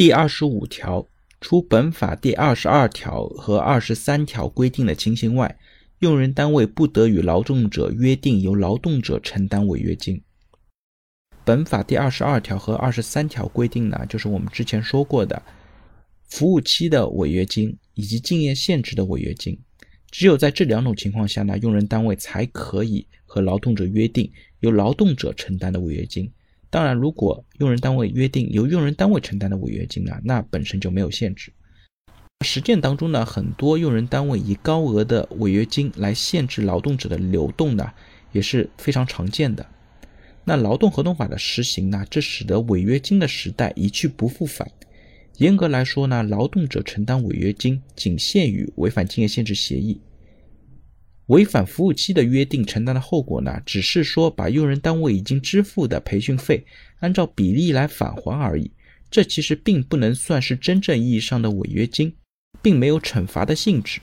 第二十五条，除本法第二十二条和二十三条规定的情形外，用人单位不得与劳动者约定由劳动者承担违约金。本法第二十二条和二十三条规定呢，就是我们之前说过的服务期的违约金以及竞业限制的违约金。只有在这两种情况下呢，用人单位才可以和劳动者约定由劳动者承担的违约金。当然，如果用人单位约定由用人单位承担的违约金呢，那本身就没有限制。实践当中呢，很多用人单位以高额的违约金来限制劳动者的流动呢，也是非常常见的。那劳动合同法的实行呢，这使得违约金的时代一去不复返。严格来说呢，劳动者承担违约金仅限于违反竞业限制协议，违反服务期的约定承担的后果呢，只是说把用人单位已经支付的培训费按照比例来返还而已。这其实并不能算是真正意义上的违约金，并没有惩罚的性质。